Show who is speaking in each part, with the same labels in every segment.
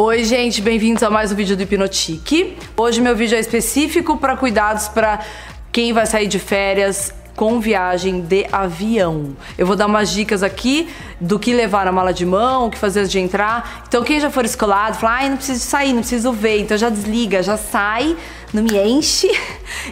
Speaker 1: Oi, gente, bem-vindos a mais um vídeo do Hipnotique. Hoje meu vídeo é específico para cuidados para quem vai sair de férias com viagem de avião. Eu vou dar umas dicas aqui do que levar na mala de mão, o que fazer antes de entrar. Então quem já for escolado, fala, ai, não preciso sair, não preciso ver, então já desliga, já sai não me enche.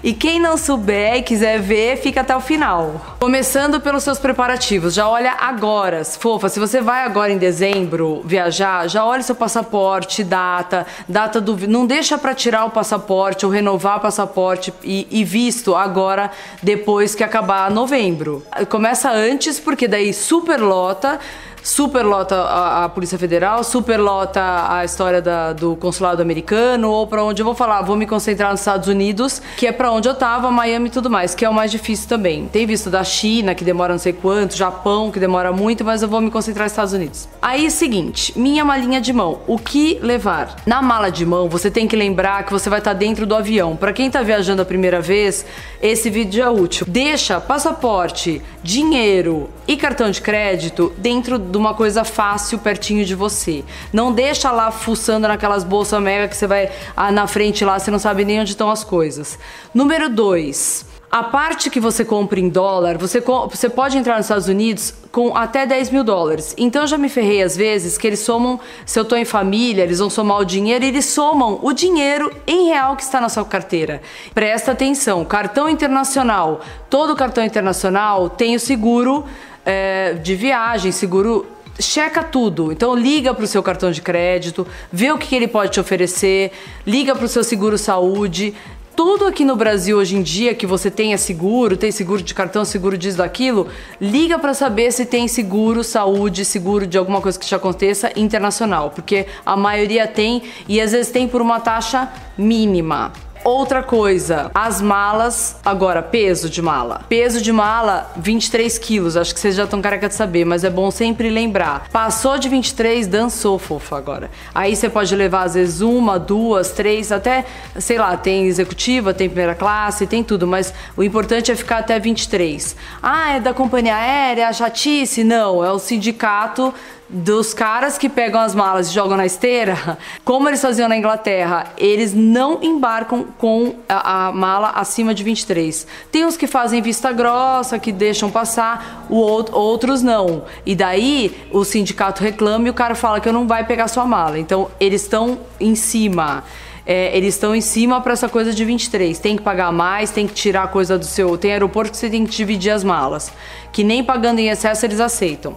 Speaker 1: E quem não souber e quiser ver, fica até o final. Começando pelos seus preparativos, já olha agora, fofa, se você vai agora em dezembro viajar, já olha seu passaporte, data, data do, não deixa para tirar o passaporte ou renovar o passaporte e, e visto agora depois que acabar novembro. Começa antes porque daí superlota superlota a, a Polícia Federal, superlota a história da, do consulado americano, ou para onde eu vou falar, vou me concentrar nos Estados Unidos, que é para onde eu tava, Miami e tudo mais, que é o mais difícil também. Tem visto da China, que demora não sei quanto, Japão, que demora muito, mas eu vou me concentrar nos Estados Unidos. Aí, seguinte, minha malinha de mão, o que levar? Na mala de mão, você tem que lembrar que você vai estar tá dentro do avião. Para quem tá viajando a primeira vez, esse vídeo é útil. Deixa passaporte, dinheiro e cartão de crédito dentro do de uma coisa fácil pertinho de você. Não deixa lá fuçando naquelas bolsas mega que você vai ah, na frente lá, você não sabe nem onde estão as coisas. Número 2. A parte que você compra em dólar, você, você pode entrar nos Estados Unidos com até 10 mil dólares. Então eu já me ferrei às vezes que eles somam, se eu tô em família, eles vão somar o dinheiro e eles somam o dinheiro em real que está na sua carteira. Presta atenção, cartão internacional. Todo cartão internacional tem o seguro é, de viagem, seguro checa tudo. Então liga para o seu cartão de crédito, vê o que, ele pode te oferecer, liga para o seu seguro saúde. Tudo aqui no Brasil hoje em dia que você tenha seguro, tem seguro de cartão, seguro disso, daquilo, liga para saber se tem seguro saúde, seguro de alguma coisa que te aconteça internacional, porque a maioria tem e às vezes tem por uma taxa mínima. Outra coisa, as malas, agora, peso de mala. Peso de mala, 23 quilos. Acho que vocês já estão careca de saber, mas é bom sempre lembrar. Passou de 23, dançou, fofa, agora. Aí você pode levar, às vezes, uma, duas, três, até, sei lá, tem executiva, tem primeira classe, tem tudo, mas o importante é ficar até 23. Ah, é da companhia aérea, chatice? Não, é o sindicato dos caras que pegam as malas e jogam na esteira, como eles faziam na Inglaterra, eles não embarcam com a, a, mala acima de 23. Tem uns que fazem vista grossa, que deixam passar, o outro, outros não. E daí o sindicato reclama e o cara fala que não vai pegar sua mala. Então eles estão em cima. É, eles estão em cima para essa coisa de 23. Tem que pagar mais, tem que tirar a coisa do seu. Tem aeroporto que você tem que dividir as malas. Que nem pagando em excesso eles aceitam.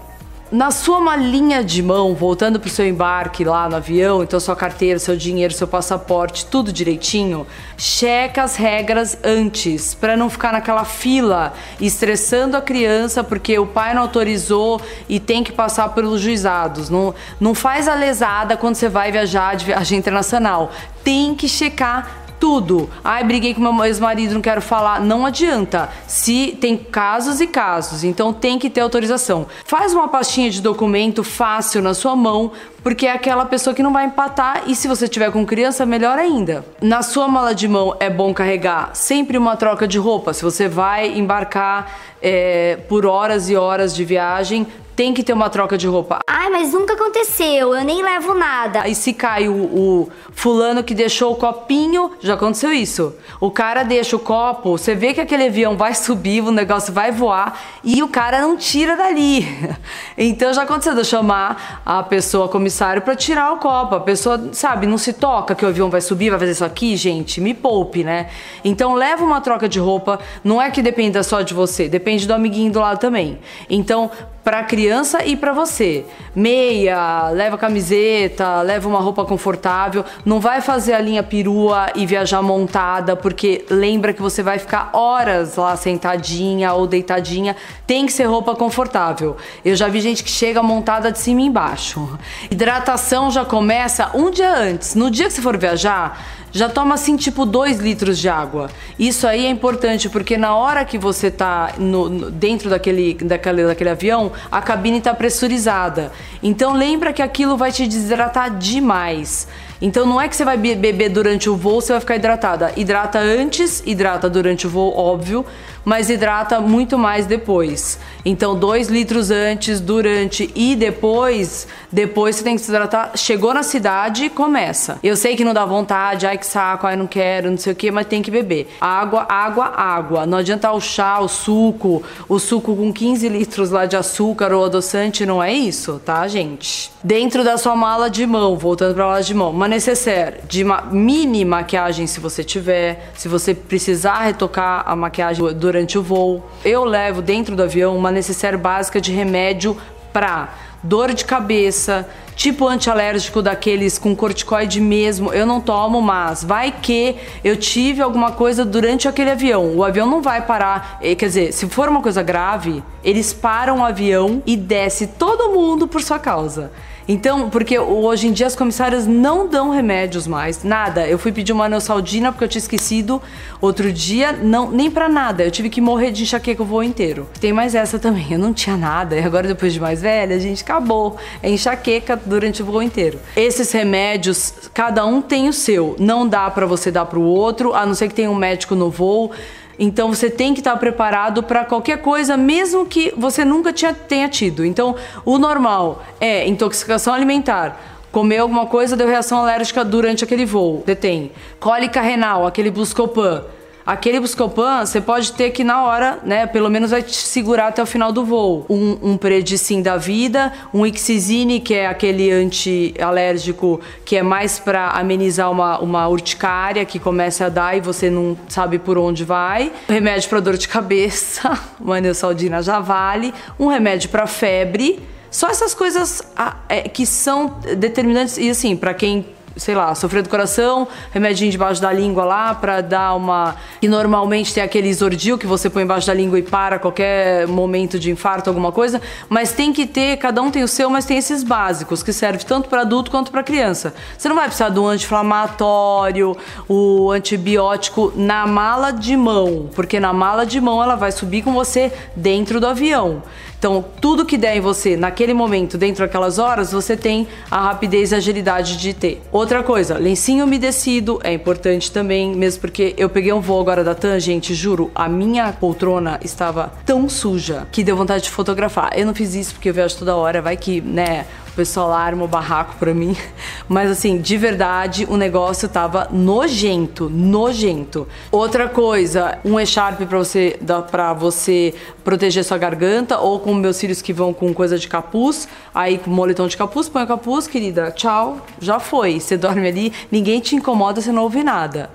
Speaker 1: Na sua malinha de mão, voltando para o seu embarque lá no avião, então sua carteira, seu dinheiro, seu passaporte, tudo direitinho, checa as regras antes, para não ficar naquela fila estressando a criança porque o pai não autorizou e tem que passar pelos juizados. Não, não faz a lesada quando você vai viajar de viagem internacional. Tem que checar tudo. Ai, briguei com meu ex-marido, não quero falar. Não adianta. Se tem casos e casos, então tem que ter autorização. Faz uma pastinha de documento fácil na sua mão, porque é aquela pessoa que não vai empatar e se você tiver com criança, melhor ainda. Na sua mala de mão é bom carregar sempre uma troca de roupa. Se você vai embarcar é, por horas e horas de viagem, tem que ter uma troca de roupa.
Speaker 2: Ai, mas nunca aconteceu, eu nem levo nada.
Speaker 1: Aí se cai o, o, fulano que deixou o copinho, já aconteceu isso. O cara deixa o copo, você vê que aquele avião vai subir, o negócio vai voar e o cara não tira dali. Então já aconteceu de eu chamar a pessoa comissário para tirar o copo. A pessoa, sabe, não se toca que o avião vai subir, vai fazer isso aqui, gente, me poupe, né? Então leva uma troca de roupa, não é que dependa só de você, depende do amiguinho do lado também. Então, para criança e para você. Meia, leva camiseta, leva uma roupa confortável, não vai fazer a linha perua e viajar montada, porque lembra que você vai ficar horas lá sentadinha ou deitadinha, tem que ser roupa confortável. Eu já vi gente que chega montada de cima e embaixo. Hidratação já começa um dia antes. No dia que você for viajar, já toma assim tipo 2 litros de água. Isso aí é importante porque na hora que você tá no, no, dentro daquele, daquele, daquele avião, a cabine está pressurizada. Então lembra que aquilo vai te desidratar demais. Então não é que você vai beber durante o voo, você vai ficar hidratada. Hidrata antes, hidrata durante o voo, óbvio, mas hidrata muito mais depois. Então, 2 litros antes, durante e depois, depois você tem que se hidratar. Chegou na cidade, começa. Eu sei que não dá vontade, ai que saco, ai não quero, não sei o que, mas tem que beber. Água, água, água. Não adianta o chá, o suco, o suco com 15 litros lá de açúcar ou adoçante, não é isso, tá, gente? Dentro da sua mala de mão, voltando pra mala de mão, necessaire de ma mini maquiagem se você tiver, se você precisar retocar a maquiagem durante o voo. Eu levo dentro do avião uma necessaire básica de remédio pra dor de cabeça, tipo antialérgico daqueles com corticoide mesmo, eu não tomo, mas vai que eu tive alguma coisa durante aquele avião. O avião não vai parar, eh, quer dizer, se for uma coisa grave, eles param o avião e desce todo mundo por sua causa. Então, porque hoje em dia as comissárias não dão remédios mais, nada. Eu fui pedir uma neosaldina porque eu tinha esquecido outro dia, não, nem para nada. Eu tive que morrer de enxaqueca o voo inteiro. Tem mais essa também, eu não tinha nada. E agora depois de mais velha, a gente acabou. É enxaqueca durante o voo inteiro. Esses remédios, cada um tem o seu. Não dá para você dar pro outro, a não ser que tenha um médico no voo. Então você tem que estar preparado para qualquer coisa, mesmo que você nunca tinha, tenha tido. Então, o normal é intoxicação alimentar. Comer alguma coisa, deu reação alérgica durante aquele voo. Tem cólica renal, aquele Buscopan Aquele Buscopan, você pode ter que na hora, né, pelo menos vai te segurar até o final do voo. Um, um Predicin da vida, um Ixizine, que é aquele anti-alérgico que é mais para amenizar uma, uma urticária que começa a dar e você não sabe por onde vai. Remédio para dor de cabeça, uma neosaldina já vale. Um remédio para febre. Só essas coisas ah, é, que são determinantes. E assim, para quem sei lá, sofrer do coração, remedinho debaixo da língua lá para dar uma. E normalmente tem aquele isordil que você põe embaixo da língua e para qualquer momento de infarto, alguma coisa. Mas tem que ter, cada um tem o seu, mas tem esses básicos que servem tanto para adulto quanto para criança. Você não vai precisar do anti-inflamatório, o antibiótico na mala de mão, porque na mala de mão ela vai subir com você dentro do avião. Então, tudo que der em você naquele momento, dentro daquelas horas, você tem a rapidez e agilidade de ter. Outra coisa, lencinho umedecido é importante também, mesmo porque eu peguei um voo agora da TAM, gente, juro, a minha poltrona estava tão suja que deu vontade de fotografar. Eu não fiz isso porque eu viajo toda hora, vai que, né, pessoal arma o barraco pra mim. Mas assim, de verdade, o negócio tava nojento, nojento. Outra coisa, um echarpe pra você, para você proteger sua garganta, ou com meus filhos que vão com coisa de capuz, aí com moletom de capuz, põe o capuz, querida, tchau, já foi. Você dorme ali, ninguém te incomoda, você não ouve nada.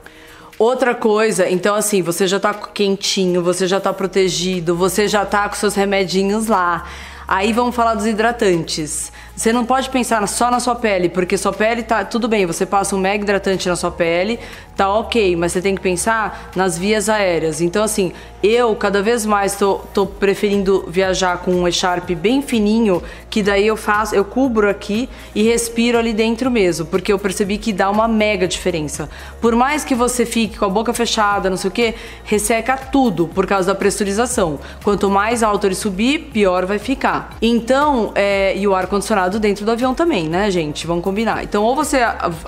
Speaker 1: Outra coisa, então assim, você já tá quentinho, você já tá protegido, você já tá com seus remedinhos lá. Aí vamos falar dos hidratantes. Você não pode pensar só na sua pele, porque sua pele tá tudo bem, você passa um mega hidratante na sua pele, tá ok, mas você tem que pensar nas vias aéreas. Então, assim, eu cada vez mais tô, tô preferindo viajar com um echarpe bem fininho, que daí eu faço, eu cubro aqui e respiro ali dentro mesmo, porque eu percebi que dá uma mega diferença. Por mais que você fique com a boca fechada, não sei o que, resseca tudo por causa da pressurização. Quanto mais alto ele subir, pior vai ficar. Então, é, e o ar-condicionado dentro do avião também, né, gente? Vamos combinar. Então, ou você,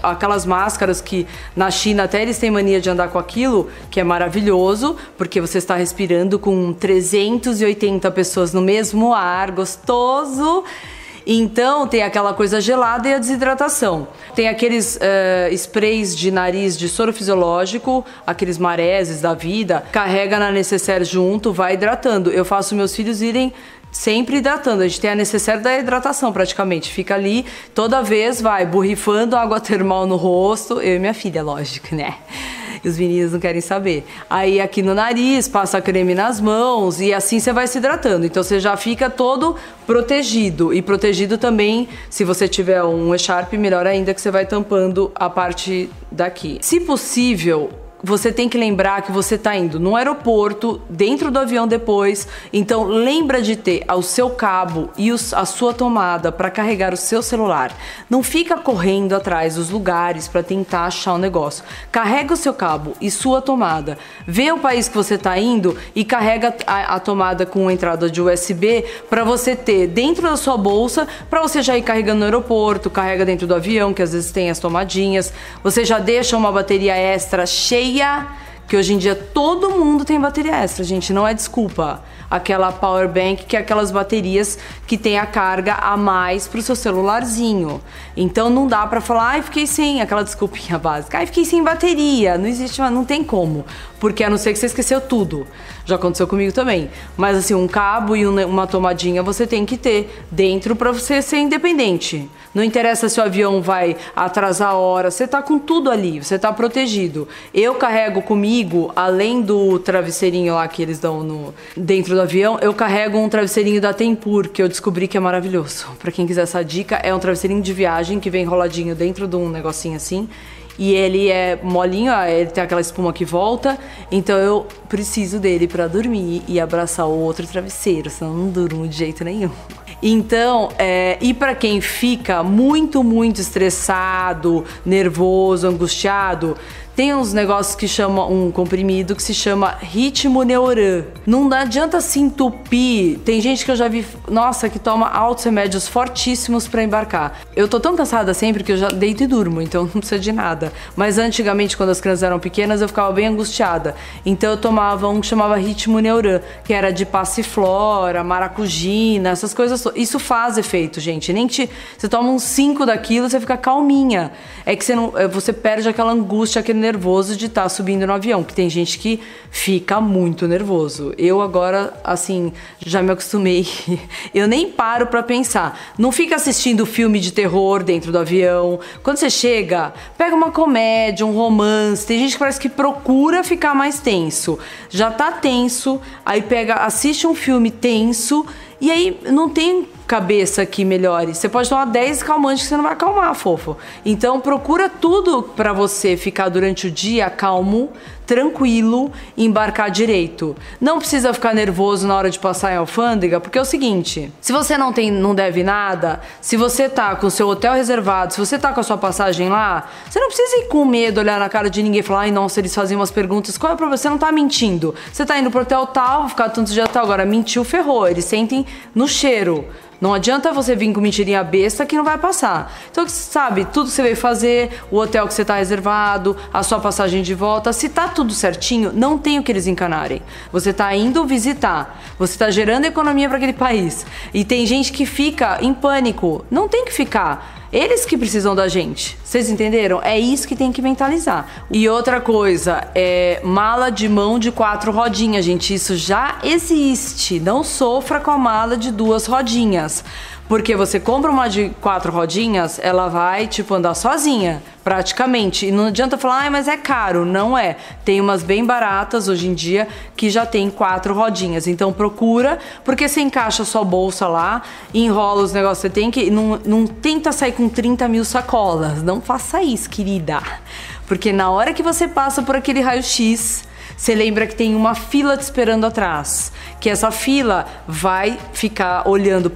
Speaker 1: aquelas máscaras que na China até eles têm mania de andar com aquilo, que é maravilhoso, porque você está respirando com 380 pessoas no mesmo ar, gostoso. Então tem aquela coisa gelada e a desidratação. Tem aqueles uh, sprays de nariz de soro fisiológico, aqueles mareses da vida, carrega na necessaire junto, vai hidratando. Eu faço meus filhos irem sempre hidratando. A gente tem a necessária da hidratação praticamente. Fica ali, toda vez vai borrifando água termal no rosto. Eu e minha filha, lógico, né? Os meninos não querem saber. Aí aqui no nariz, passa creme nas mãos e assim você vai se hidratando. Então você já fica todo protegido. E protegido também, se você tiver um echarpe, melhor ainda que você vai tampando a parte daqui. Se possível, você tem que lembrar que você está indo no aeroporto, dentro do avião depois. Então lembra de ter o seu cabo e a sua tomada para carregar o seu celular. Não fica correndo atrás dos lugares para tentar achar o um negócio. Carrega o seu cabo e sua tomada. Vê o país que você está indo e carrega a, a tomada com entrada de USB para você ter dentro da sua bolsa, para você já ir carregando no aeroporto, carrega dentro do avião, que às vezes tem as tomadinhas. Você já deixa uma bateria extra cheia que hoje em dia todo mundo tem bateria extra, gente, não é desculpa. Aquela power bank, que é aquelas baterias que tem a carga a mais pro seu celularzinho. Então não dá para falar, ai, fiquei sem aquela desculpinha básica. Ai, fiquei sem bateria. Não existe, não tem como, porque a não ser que você esqueceu tudo. Já aconteceu comigo também. Mas assim, um cabo e uma tomadinha você tem que ter dentro para você ser independente. Não interessa se o avião vai atrasar a hora, você tá com tudo ali, você tá protegido. Eu carrego comigo, além do travesseirinho lá que eles dão no, dentro do avião, eu carrego um travesseirinho da Tempur, que eu descobri que é maravilhoso. Para quem quiser essa dica, é um travesseirinho de viagem que vem enroladinho dentro de um negocinho assim e ele é molinho, ele tem aquela espuma que volta, então eu preciso dele para dormir e abraçar o outro travesseiro, senão não durmo de jeito nenhum. Então, é, e para quem fica muito, muito estressado, nervoso, angustiado, tem uns negócios que chama um comprimido que se chama ritmo neuran. Não adianta se entupir. Tem gente que eu já vi, nossa, que toma altos remédios fortíssimos para embarcar. Eu tô tão cansada sempre que eu já deito e durmo, então não precisa de nada. Mas antigamente, quando as crianças eram pequenas, eu ficava bem angustiada. Então eu tomava um que chamava ritmo neuran, que era de passiflora, maracujina, essas coisas. Isso faz efeito, gente. Nem te, você toma uns 5 daquilo, você fica calminha. É que você não, você perde aquela angústia, aquele nervoso de estar tá subindo no avião, que tem gente que fica muito nervoso. Eu agora, assim, já me acostumei. Eu nem paro para pensar. Não fica assistindo filme de terror dentro do avião. Quando você chega, pega uma comédia, um romance. Tem gente que parece que procura ficar mais tenso. Já tá tenso, aí pega, assiste um filme tenso e aí não tem cabeça que melhore. Você pode tomar 10 calmantes que você não vai acalmar, fofo. Então procura tudo para você ficar durante o dia calmo, tranquilo embarcar direito. Não precisa ficar nervoso na hora de passar em alfândega, porque é o seguinte: se você não tem, não deve nada, se você tá com o seu hotel reservado, se você tá com a sua passagem lá, você não precisa ir com medo, olhar na cara de ninguém e falar, ai, nossa, eles fazem umas perguntas. Qual é o problema? Você não tá mentindo. Você tá indo pro hotel tal, ficar tantos dias tal, agora mentiu, ferrou. Eles sentem no cheiro. Não adianta você vir com mentirinha besta que não vai passar. Então, sabe, tudo que você veio fazer, o hotel que você está reservado, a sua passagem de volta, se tá tudo certinho, não tem o que eles encanarem. Você está indo visitar, você está gerando economia para aquele país. E tem gente que fica em pânico. Não tem que ficar. Eles que precisam da gente. Vocês entenderam? É isso que tem que mentalizar. E outra coisa, é mala de mão de quatro rodinhas, gente. Isso já existe. Não sofra com a mala de duas rodinhas. Porque você compra uma de quatro rodinhas, ela vai, tipo, andar sozinha, praticamente. E não adianta falar, ah, mas é caro. Não é. Tem umas bem baratas hoje em dia que já tem quatro rodinhas. Então procura, porque você encaixa sua bolsa lá, enrola os negócios. Você tem que. Não, não tenta sair com 30 mil sacolas. Não faça isso, querida. Porque na hora que você passa por aquele raio-x, você lembra que tem uma fila te esperando atrás. Que essa fila vai ficar olhando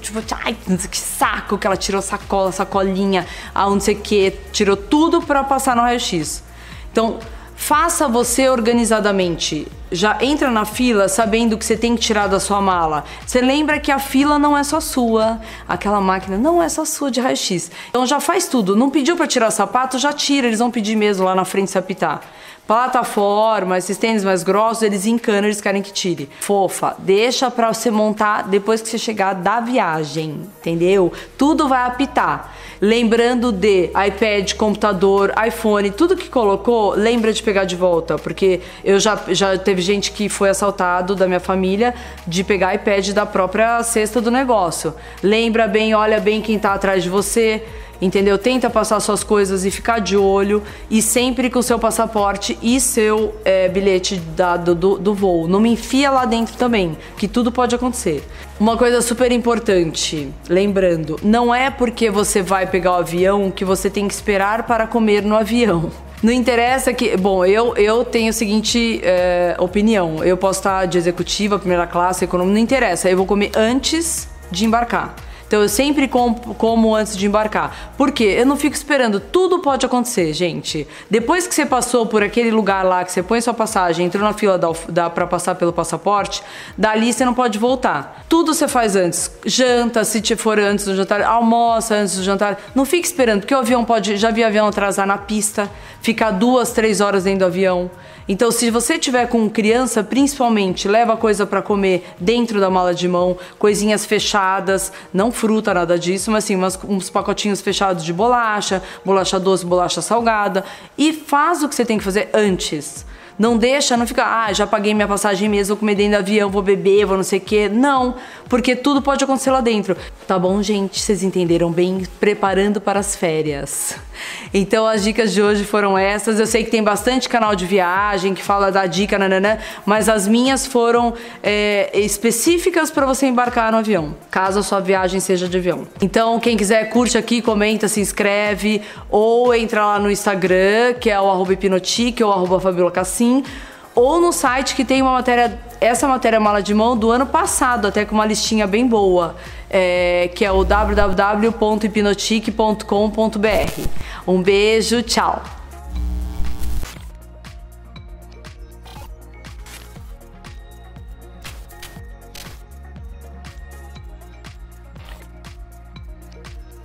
Speaker 1: Tipo, ai, que saco que ela tirou sacola, sacolinha, a não sei o que, tirou tudo para passar no raio-x. Então, faça você organizadamente. Já entra na fila sabendo que você tem que tirar da sua mala. Você lembra que a fila não é só sua, aquela máquina não é só sua de raio-x. Então já faz tudo. Não pediu para tirar sapato, já tira, eles vão pedir mesmo lá na frente se apitar plataforma, esses tênis mais grossos, eles encanam, eles querem que tire. Fofa, deixa pra você montar depois que você chegar da viagem, entendeu? Tudo vai apitar. Lembrando de iPad, computador, iPhone, tudo que colocou, lembra de pegar de volta, porque eu já, já teve gente que foi assaltado da minha família de pegar iPad da própria cesta do negócio. Lembra bem, olha bem quem tá atrás de você entendeu? Tenta passar suas coisas e ficar de olho e sempre com seu passaporte e seu é, bilhete da, do, do voo. Não me enfia lá dentro também, que tudo pode acontecer. Uma coisa super importante, lembrando, não é porque você vai pegar o avião que você tem que esperar para comer no avião. Não interessa que. Bom, eu, eu tenho a seguinte é, opinião. Eu posso estar de executiva, primeira classe, econômica, não interessa. Eu vou comer antes de embarcar. Então eu sempre como, antes de embarcar. Por quê? Eu não fico esperando. Tudo pode acontecer, gente. Depois que você passou por aquele lugar lá, que você põe sua passagem, entrou na fila da, da, para passar pelo passaporte, dali você não pode voltar. Tudo você faz antes. Janta, se for antes do jantar, almoça antes do jantar. Não fique esperando, porque o avião pode. Já vi avião atrasar na pista, ficar duas, três horas dentro do avião. Então, se você tiver com criança, principalmente, leva coisa para comer dentro da mala de mão, coisinhas fechadas, não fruta, nada disso, mas assim, uns pacotinhos fechados de bolacha, bolacha doce, bolacha salgada. E faz o que você tem que fazer antes. Não deixa, não fica, ah, já paguei minha passagem mesmo, vou comer dentro do avião, vou beber, vou não sei o quê. Não, porque tudo pode acontecer lá dentro. Tá bom, gente? Vocês entenderam bem? Preparando para as férias. Então as dicas de hoje foram essas. Eu sei que tem bastante canal de viagem que fala da dica, nananã, mas as minhas foram é, específicas para você embarcar no avião, caso a sua viagem seja de avião. Então, quem quiser, curte aqui, comenta, se inscreve, ou entra lá no Instagram, que é o arroba hipnotique ou arroba Fabiola Cassim ou no site que tem uma matéria, essa matéria mala de mão do ano passado, até com uma listinha bem boa, é, que é o www.hipnotique.com.br. Um beijo, tchau!